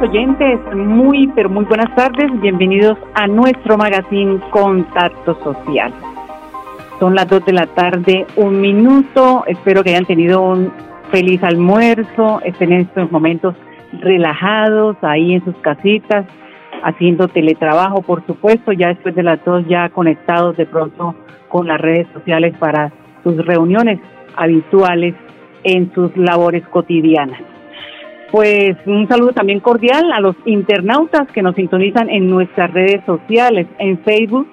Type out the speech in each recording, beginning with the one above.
Oyentes, muy pero muy buenas tardes, bienvenidos a nuestro magazine Contacto Social. Son las 2 de la tarde, un minuto, espero que hayan tenido un feliz almuerzo, estén en estos momentos relajados ahí en sus casitas, haciendo teletrabajo, por supuesto, ya después de las 2 ya conectados de pronto con las redes sociales para sus reuniones habituales en sus labores cotidianas. Pues un saludo también cordial a los internautas que nos sintonizan en nuestras redes sociales. En Facebook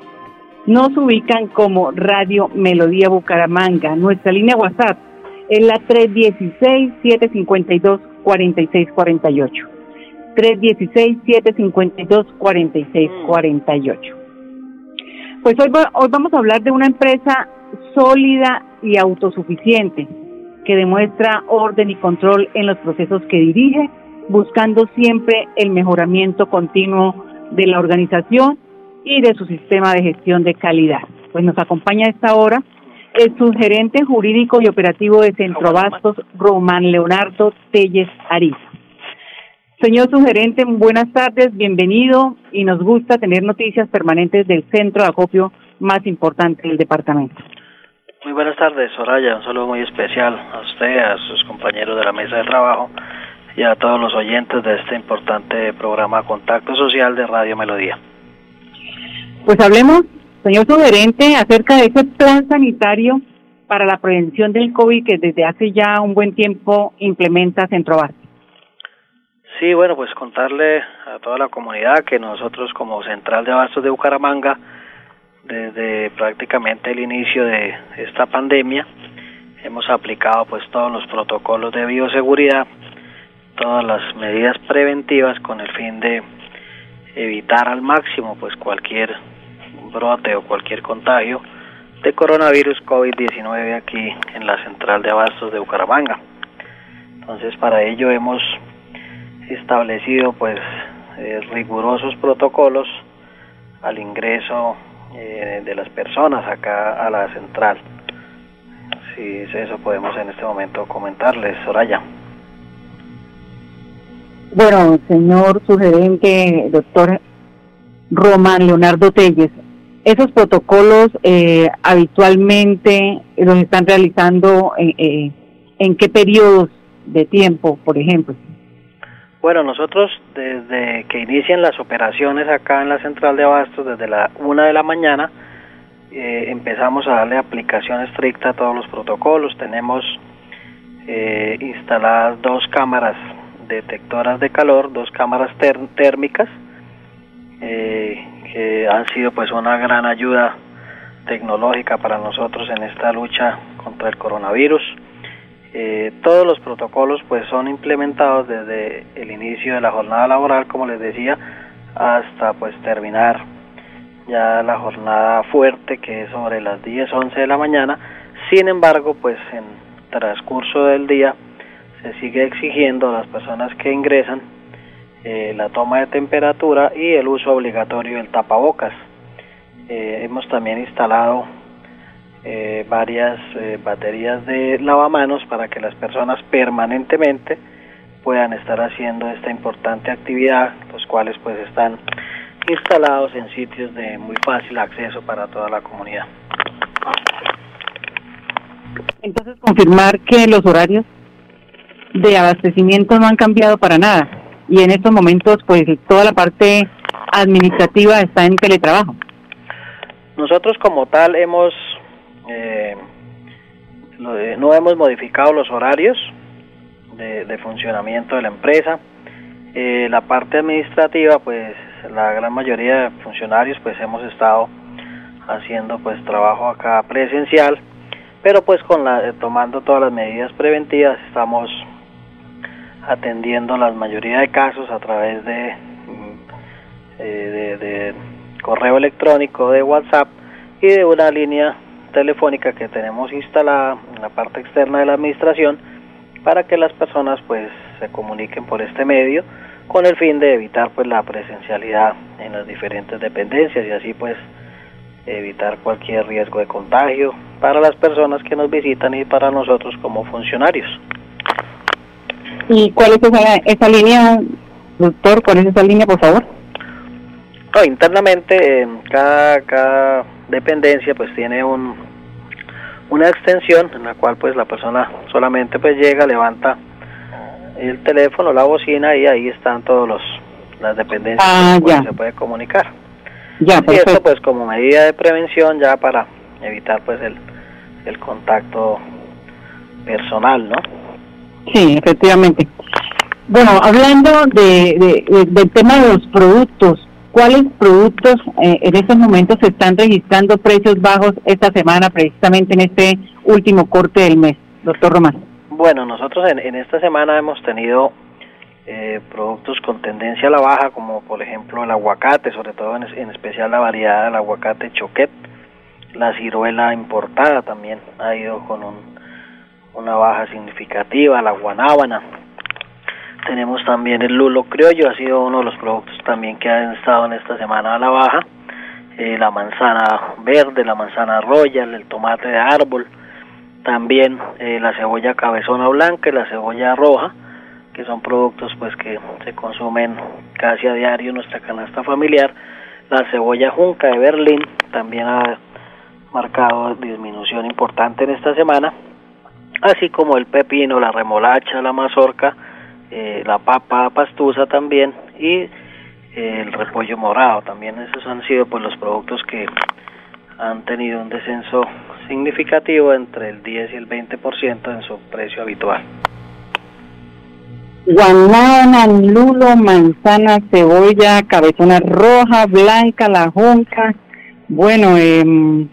nos ubican como Radio Melodía Bucaramanga. Nuestra línea WhatsApp es la 316-752-4648. 316-752-4648. Pues hoy, hoy vamos a hablar de una empresa sólida y autosuficiente que demuestra orden y control en los procesos que dirige, buscando siempre el mejoramiento continuo de la organización y de su sistema de gestión de calidad. Pues nos acompaña a esta hora el subgerente jurídico y operativo de Centro Bastos, Román Leonardo Telles Ariza. Señor subgerente, buenas tardes, bienvenido y nos gusta tener noticias permanentes del centro de acopio más importante del departamento. Muy buenas tardes, Soraya. Un saludo muy especial a usted, a sus compañeros de la mesa de trabajo y a todos los oyentes de este importante programa Contacto Social de Radio Melodía. Pues hablemos, señor sugerente, acerca de ese plan sanitario para la prevención del COVID que desde hace ya un buen tiempo implementa Centrobar. Sí, bueno, pues contarle a toda la comunidad que nosotros como Central de Abastos de Bucaramanga desde prácticamente el inicio de esta pandemia hemos aplicado pues todos los protocolos de bioseguridad, todas las medidas preventivas con el fin de evitar al máximo pues cualquier brote o cualquier contagio de coronavirus COVID-19 aquí en la central de abastos de Bucaramanga. Entonces para ello hemos establecido pues eh, rigurosos protocolos al ingreso eh, de las personas acá a la central. Si es eso, podemos en este momento comentarles, Soraya. Bueno, señor sugerente, doctor Román Leonardo Telles, esos protocolos eh, habitualmente los están realizando eh, en qué periodos de tiempo, por ejemplo. Bueno, nosotros desde que inician las operaciones acá en la central de abastos, desde la una de la mañana, eh, empezamos a darle aplicación estricta a todos los protocolos. Tenemos eh, instaladas dos cámaras detectoras de calor, dos cámaras térmicas, eh, que han sido pues una gran ayuda tecnológica para nosotros en esta lucha contra el coronavirus. Eh, todos los protocolos pues son implementados desde el inicio de la jornada laboral, como les decía, hasta pues terminar ya la jornada fuerte que es sobre las 10, 11 de la mañana. Sin embargo, pues en transcurso del día se sigue exigiendo a las personas que ingresan eh, la toma de temperatura y el uso obligatorio del tapabocas. Eh, hemos también instalado eh, varias eh, baterías de lavamanos para que las personas permanentemente puedan estar haciendo esta importante actividad, los cuales pues están instalados en sitios de muy fácil acceso para toda la comunidad. Entonces, confirmar que los horarios de abastecimiento no han cambiado para nada y en estos momentos pues toda la parte administrativa está en teletrabajo. Nosotros como tal hemos eh, no hemos modificado los horarios de, funcionamiento de la empresa. Eh, la parte administrativa, pues la gran mayoría de funcionarios, pues hemos estado haciendo pues trabajo acá presencial, pero pues con la tomando todas las medidas preventivas estamos atendiendo la mayoría de casos a través de, mm, eh, de, correo electrónico, de WhatsApp y de una línea telefónica que tenemos instalada en la parte externa de la administración para que las personas pues se comuniquen por este medio con el fin de evitar pues la presencialidad en las diferentes dependencias y así pues evitar cualquier riesgo de contagio para las personas que nos visitan y para nosotros como funcionarios. ¿Y cuál es esa, esa línea, doctor? ¿Cuál es esa línea, por favor? internamente, cada, cada dependencia pues tiene un, una extensión en la cual pues la persona solamente pues llega, levanta el teléfono, la bocina y ahí están todos los las dependencias ah, se puede comunicar. Ya, y esto pues como medida de prevención ya para evitar pues el, el contacto personal, ¿no? Sí, efectivamente. Bueno, hablando de, del tema de los productos, ¿cuáles productos eh, en estos momentos se están registrando precios bajos esta semana, precisamente en este último corte del mes, doctor Román? Bueno, nosotros en, esta semana hemos tenido eh, productos con tendencia a la baja, como por ejemplo el aguacate, sobre todo en, en especial la variedad del aguacate choquet, la ciruela importada también ha ido con un, una baja significativa, la guanábana. Tenemos también el lulo criollo, ha sido uno de los productos también que han estado en esta semana a la baja. Eh, la manzana verde, la manzana royal, el tomate de árbol, también eh, la cebolla cabezona blanca y la cebolla roja, que son productos pues que se consumen casi a diario en nuestra canasta familiar. La cebolla junca de Berlín también ha marcado disminución importante en esta semana, así como el pepino, la remolacha, la mazorca, eh, la papa pastusa también y eh, el repollo morado. También esos han sido pues los productos que han tenido un descenso significativo entre el 10 y el 20% en su precio habitual. Guanábana, lulo, manzana, cebolla, cabezona roja, blanca, la jonca, bueno, em,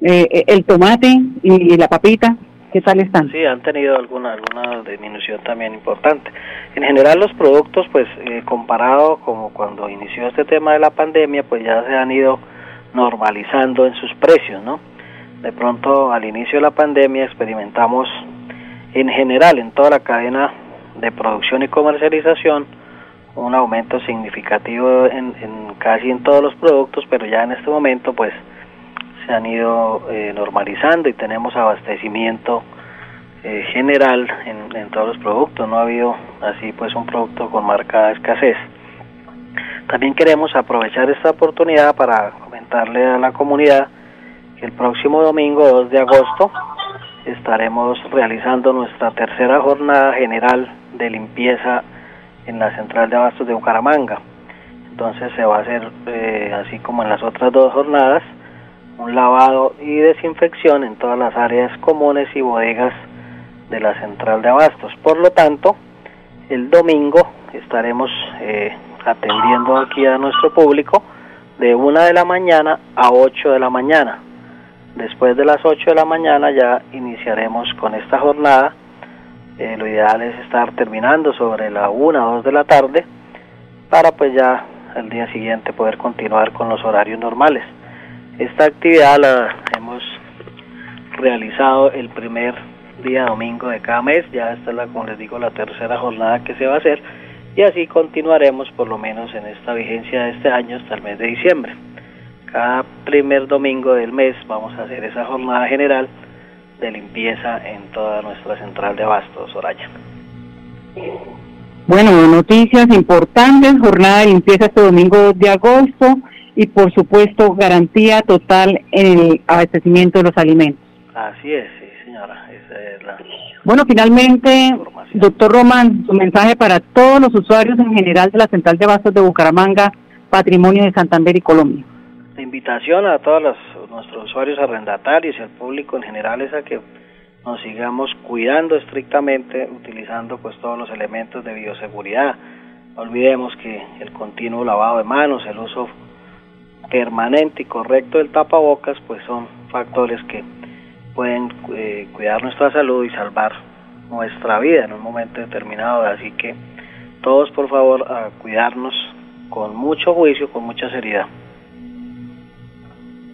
eh, el tomate y la papita, ¿qué tal están? Sí, han tenido alguna, alguna disminución también importante. En general los productos, pues eh, comparado como cuando inició este tema de la pandemia, pues ya se han ido normalizando en sus precios, ¿no? De pronto al inicio de la pandemia experimentamos en general en toda la cadena de producción y comercialización un aumento significativo en, casi en todos los productos, pero ya en este momento pues se han ido eh, normalizando y tenemos abastecimiento eh, general en, todos los productos, no ha habido así pues un producto con marcada escasez. También queremos aprovechar esta oportunidad para comentarle a la comunidad que el próximo domingo 2 de agosto estaremos realizando nuestra tercera jornada general de limpieza en la central de abastos de Bucaramanga. Entonces se va a hacer, eh, así como en las otras dos jornadas, un lavado y desinfección en todas las áreas comunes y bodegas de la central de abastos. Por lo tanto, el domingo estaremos eh, atendiendo aquí a nuestro público de una de la mañana a 8 de la mañana. Después de las 8 de la mañana ya iniciaremos con esta jornada. Eh, lo ideal es estar terminando sobre la 1 o 2 de la tarde para pues ya el día siguiente poder continuar con los horarios normales. Esta actividad la hemos realizado el primer día domingo de cada mes, ya esta es la, como les digo, la tercera jornada que se va a hacer y así continuaremos por lo menos en esta vigencia de este año hasta el mes de diciembre. Cada primer domingo del mes vamos a hacer esa jornada general de limpieza en toda nuestra central de abastos, Soraya. Bueno, noticias importantes, jornada de limpieza este domingo de agosto y por supuesto garantía total en el abastecimiento de los alimentos. Así es, sí señora. Bueno, finalmente, doctor Román, su mensaje para todos los usuarios en general de la Central de Abastos de Bucaramanga, Patrimonio de Santander y Colombia. La invitación a todos los, nuestros usuarios arrendatarios y al público en general es a que nos sigamos cuidando estrictamente, utilizando pues todos los elementos de bioseguridad. No olvidemos que el continuo lavado de manos, el uso permanente y correcto del tapabocas, pues son factores que pueden eh, cuidar nuestra salud y salvar nuestra vida en un momento determinado. Así que todos por favor a cuidarnos con mucho juicio, con mucha seriedad.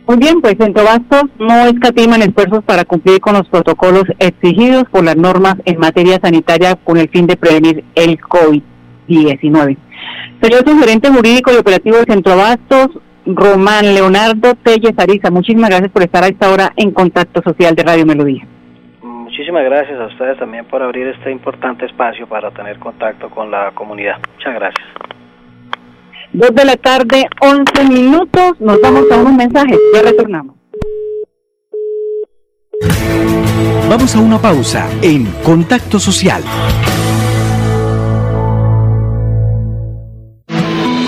Muy bien, pues en Tobastos no escatiman esfuerzos para cumplir con los protocolos exigidos por las normas en materia sanitaria con el fin de prevenir el COVID-19. Señor gerente jurídico y operativo de Centro Bastos, Román Leonardo Telles Ariza, muchísimas gracias por estar a esta hora en Contacto Social de Radio Melodía. Muchísimas gracias a ustedes también por abrir este importante espacio para tener contacto con la comunidad. Muchas gracias. Dos de la tarde, once minutos. Nos vamos a unos mensajes. Ya retornamos. Vamos a una pausa en Contacto Social.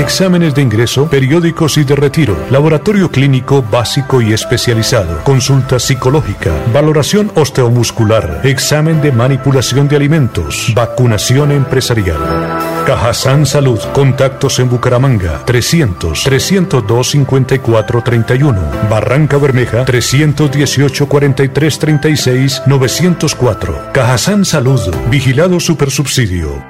Exámenes de ingreso, periódicos y de retiro, laboratorio clínico básico y especializado, consulta psicológica, valoración osteomuscular, examen de manipulación de alimentos, vacunación empresarial. Cajasan Salud. Contactos en Bucaramanga 300 302 54 31. Barranca Bermeja 318 43 36 904. Cajasan Salud. Vigilado Supersubsidio.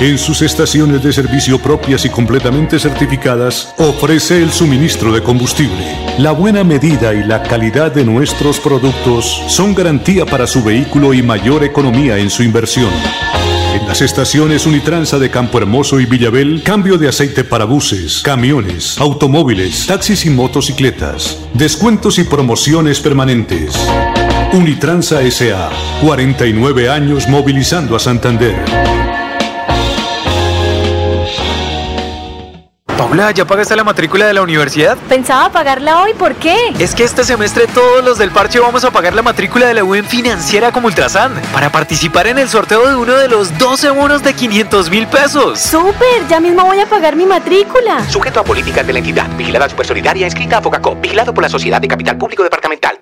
en sus estaciones de servicio propias y completamente certificadas, ofrece el suministro de combustible. La buena medida y la calidad de nuestros productos son garantía para su vehículo y mayor economía en su inversión. En las estaciones Unitransa de Campo Hermoso y Villabel, cambio de aceite para buses, camiones, automóviles, taxis y motocicletas. Descuentos y promociones permanentes. Unitransa SA, 49 años movilizando a Santander. Paula, ¿ya pagaste la matrícula de la universidad? Pensaba pagarla hoy, ¿por qué? Es que este semestre todos los del parche vamos a pagar la matrícula de la UN financiera como Ultrasan para participar en el sorteo de uno de los 12 bonos de 500 mil pesos. ¡Súper! Ya mismo voy a pagar mi matrícula. Sujeto a políticas de la entidad. Vigilada Supersolidaria, escrita a Focacop. Vigilado por la Sociedad de Capital Público Departamental.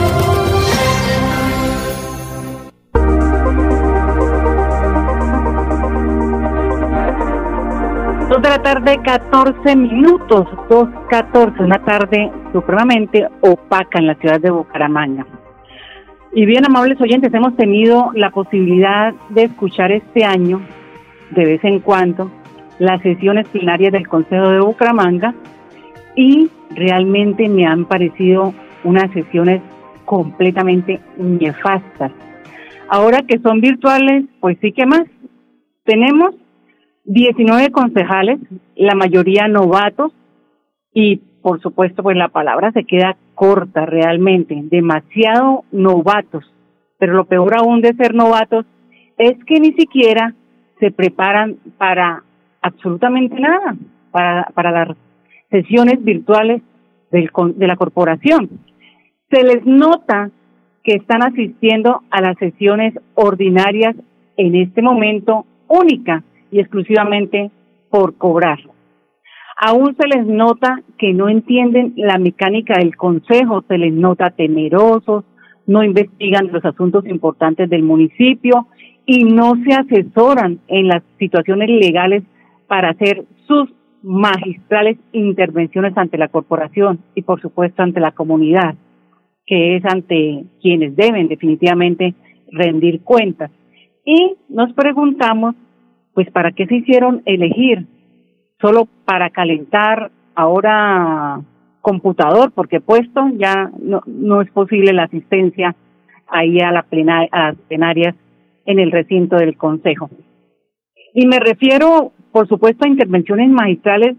Tarde, 14 minutos, 2.14, una tarde supremamente opaca en la ciudad de Bucaramanga. Y bien, amables oyentes, hemos tenido la posibilidad de escuchar este año, de vez en cuando, las sesiones plenarias del Consejo de Bucaramanga y realmente me han parecido unas sesiones completamente nefastas. Ahora que son virtuales, pues sí que más. Tenemos 19 concejales, la mayoría novatos, y por supuesto, pues la palabra se queda corta realmente, demasiado novatos. Pero lo peor aún de ser novatos es que ni siquiera se preparan para absolutamente nada, para, para las sesiones virtuales del, de la corporación. Se les nota que están asistiendo a las sesiones ordinarias en este momento única y exclusivamente por cobrar. Aún se les nota que no entienden la mecánica del consejo, se les nota temerosos, no investigan los asuntos importantes del municipio y no se asesoran en las situaciones legales para hacer sus magistrales intervenciones ante la corporación y por supuesto ante la comunidad, que es ante quienes deben definitivamente rendir cuentas. Y nos preguntamos, pues, ¿para qué se hicieron elegir? Solo para calentar ahora computador, porque puesto ya no, no es posible la asistencia ahí a, la plena, a las plenarias en el recinto del Consejo. Y me refiero, por supuesto, a intervenciones magistrales,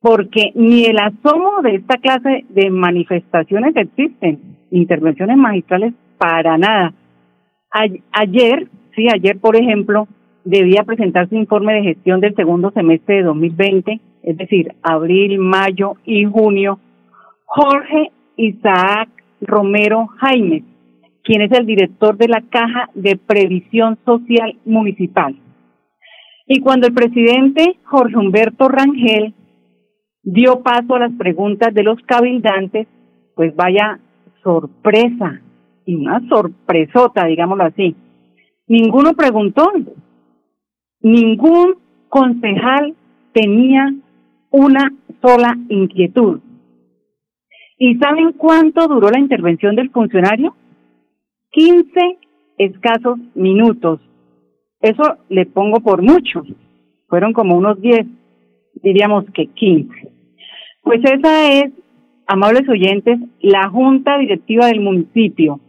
porque ni el asomo de esta clase de manifestaciones existen, intervenciones magistrales para nada. ayer, sí, ayer, por ejemplo, debía presentar su informe de gestión del segundo semestre de 2020, es decir, abril, mayo y junio, Jorge Isaac Romero Jaime, quien es el director de la Caja de Previsión Social Municipal. Y cuando el presidente Jorge Humberto Rangel dio paso a las preguntas de los cabildantes, pues vaya sorpresa, y una sorpresota, digámoslo así. Ninguno preguntó, ningún concejal tenía una sola inquietud. ¿Y saben cuánto duró la intervención del funcionario? 15 escasos minutos. Eso le pongo por mucho. Fueron como unos 10, diríamos que 15. Pues esa es, amables oyentes, la junta directiva del municipio.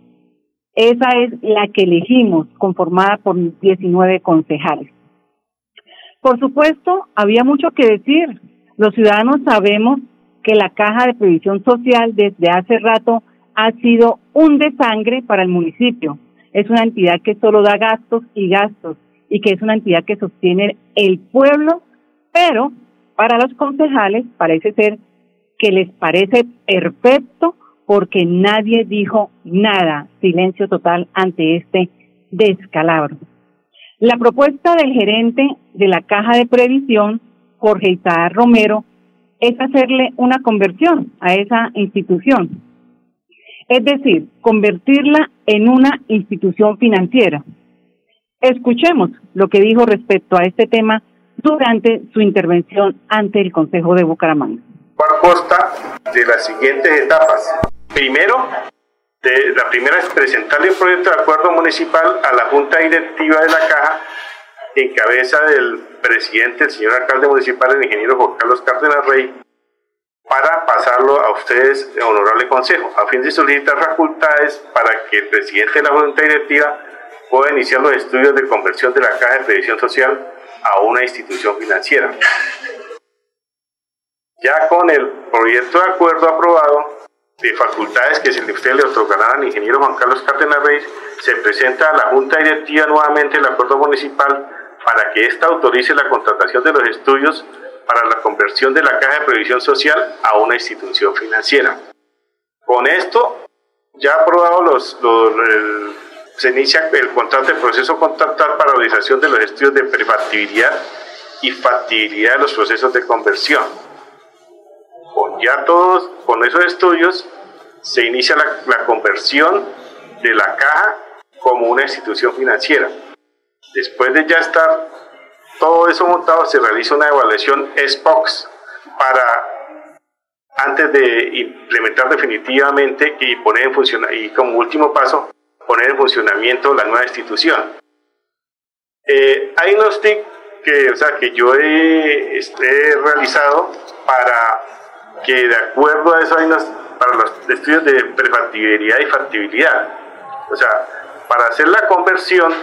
Esa es la que elegimos, conformada por 19 concejales. Por supuesto, había mucho que decir. Los ciudadanos sabemos que la Caja de Previsión Social desde hace rato ha sido un desangre para el municipio. Es una entidad que solo da gastos y gastos y que es una entidad que sostiene el pueblo, pero para los concejales parece ser que les parece perfecto porque nadie dijo nada, silencio total ante este descalabro. La propuesta del gerente de la Caja de Previsión, Jorge Isaac Romero, es hacerle una conversión a esa institución es decir, convertirla en una institución financiera. Escuchemos lo que dijo respecto a este tema durante su intervención ante el Consejo de Bucaramanga. Consta de las siguientes etapas. Primero, de, la primera es presentarle un proyecto de acuerdo municipal a la Junta Directiva de la Caja en cabeza del presidente, el señor alcalde municipal, el ingeniero Juan Carlos Cárdenas Rey, para pasarlo a ustedes, honorable consejo, a fin de solicitar facultades para que el presidente de la Junta Directiva pueda iniciar los estudios de conversión de la Caja de Previsión Social a una institución financiera. Ya con el proyecto de acuerdo aprobado de facultades que se le otorgarán al ingeniero Juan Carlos Cárdenas Reyes, se presenta a la Junta Directiva nuevamente el acuerdo municipal para que ésta autorice la contratación de los estudios para la conversión de la Caja de Previsión Social a una institución financiera. Con esto, ya aprobado los, se inicia el contrato, el proceso contractual para realización de los estudios de prefactibilidad y factibilidad de los procesos de conversión. Ya todos, con esos estudios, se inicia la, la conversión de la caja como una institución financiera. Después de ya estar todo eso montado se realiza una evaluación SPOX para antes de implementar definitivamente y poner en función y como último paso poner en funcionamiento la nueva institución. Eh, hay unos TIC que, o sea, que yo he, este, realizado para que de acuerdo a eso hay para los estudios de prefactibilidad y factibilidad. O sea, para hacer la conversión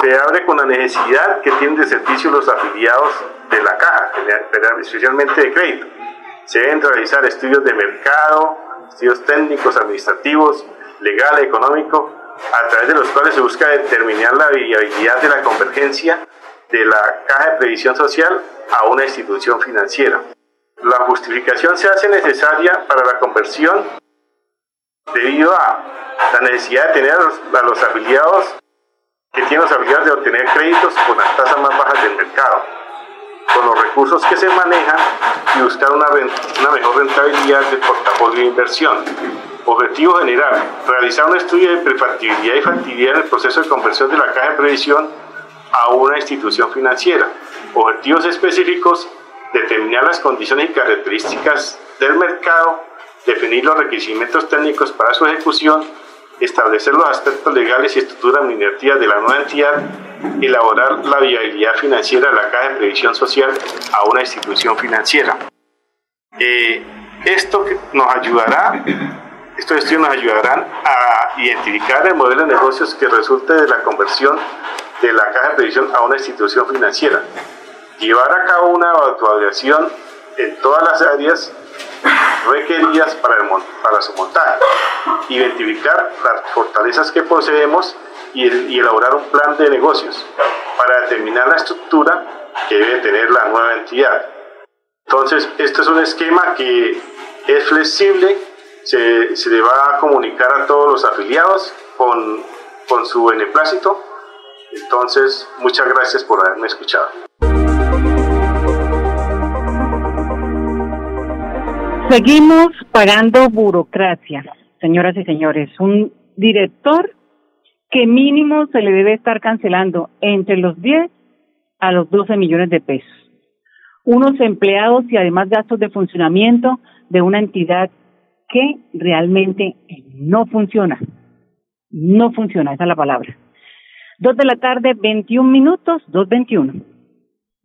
se abre con la necesidad que tienen de servicio los afiliados de la caja, especialmente de crédito. Se deben realizar estudios de mercado, estudios técnicos, administrativos, legal, económico, a través de los cuales se busca determinar la viabilidad de la convergencia de la caja de previsión social a una institución financiera. La justificación se hace necesaria para la conversión debido a la necesidad de tener a los afiliados que tiene las habilidades de obtener créditos con las tasas más bajas del mercado, con los recursos que se manejan y buscar una, una mejor rentabilidad del portafolio de inversión. Objetivo general, realizar un estudio de prefactibilidad y factibilidad en el proceso de conversión de la caja de previsión a una institución financiera. Objetivos específicos, determinar las condiciones y características del mercado, definir los requerimientos técnicos para su ejecución, establecer los aspectos legales y estructura administrativa de la nueva entidad, elaborar la viabilidad financiera de la Caja de Previsión Social a una institución financiera. Eh, esto nos ayudará, estos estudios nos ayudarán a identificar el modelo de negocios que resulte de la conversión de la Caja de Previsión a una institución financiera, llevar a cabo una evaluación en todas las áreas requeridas para, para su montaje, identificar las fortalezas que poseemos y, y, elaborar un plan de negocios para determinar la estructura que debe tener la nueva entidad. Entonces, este es un esquema que es flexible, se, se le va a comunicar a todos los afiliados con, con su beneplácito. Entonces, muchas gracias por haberme escuchado. Seguimos pagando burocracia, señoras y señores. Un director que mínimo se le debe estar cancelando entre los 10 a los 12 millones de pesos. Unos empleados y además gastos de funcionamiento de una entidad que realmente no funciona. No funciona, esa es la palabra. Dos de la tarde, 21 minutos, 2.21.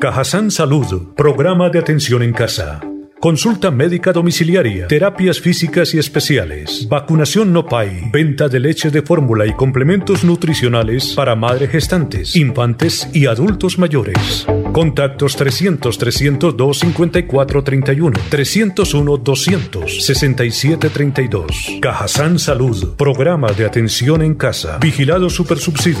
Cajazán Salud, programa de atención en casa. Consulta médica domiciliaria, terapias físicas y especiales, vacunación no PAI, venta de leche de fórmula y complementos nutricionales para madres gestantes, infantes y adultos mayores. Contactos 300-302-5431, 301-200-6732. Cajazán Salud, programa de atención en casa, vigilado supersubsidio.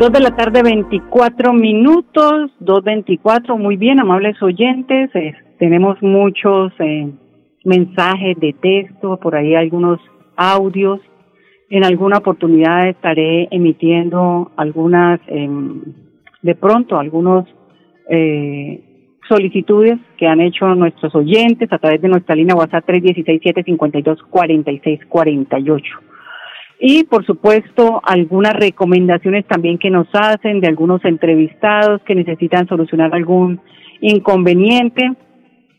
Dos de la tarde, 24 minutos, 2.24, muy bien, amables oyentes, eh, tenemos muchos eh, mensajes de texto, por ahí algunos audios. En alguna oportunidad estaré emitiendo algunas, em, de pronto, algunos eh, solicitudes que han hecho nuestros oyentes a través de nuestra línea WhatsApp 316-752-4648 y por supuesto algunas recomendaciones también que nos hacen de algunos entrevistados que necesitan solucionar algún inconveniente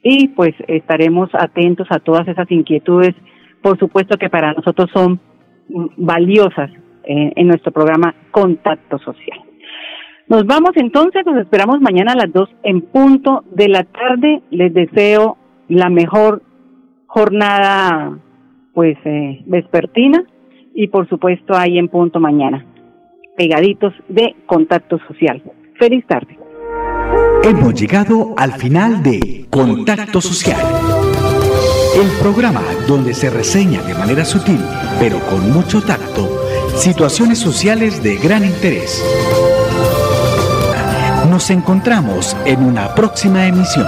y pues estaremos atentos a todas esas inquietudes, por supuesto que para nosotros son valiosas eh, en nuestro programa Contacto Social. Nos vamos entonces, nos esperamos mañana a las dos en punto de la tarde. Les deseo la mejor jornada pues eh, vespertina y por supuesto ahí en punto mañana, pegaditos de contacto social. Feliz tarde. Hemos llegado al final de Contacto Social, el programa donde se reseña de manera sutil, pero con mucho tacto, situaciones sociales de gran interés. Nos encontramos en una próxima emisión.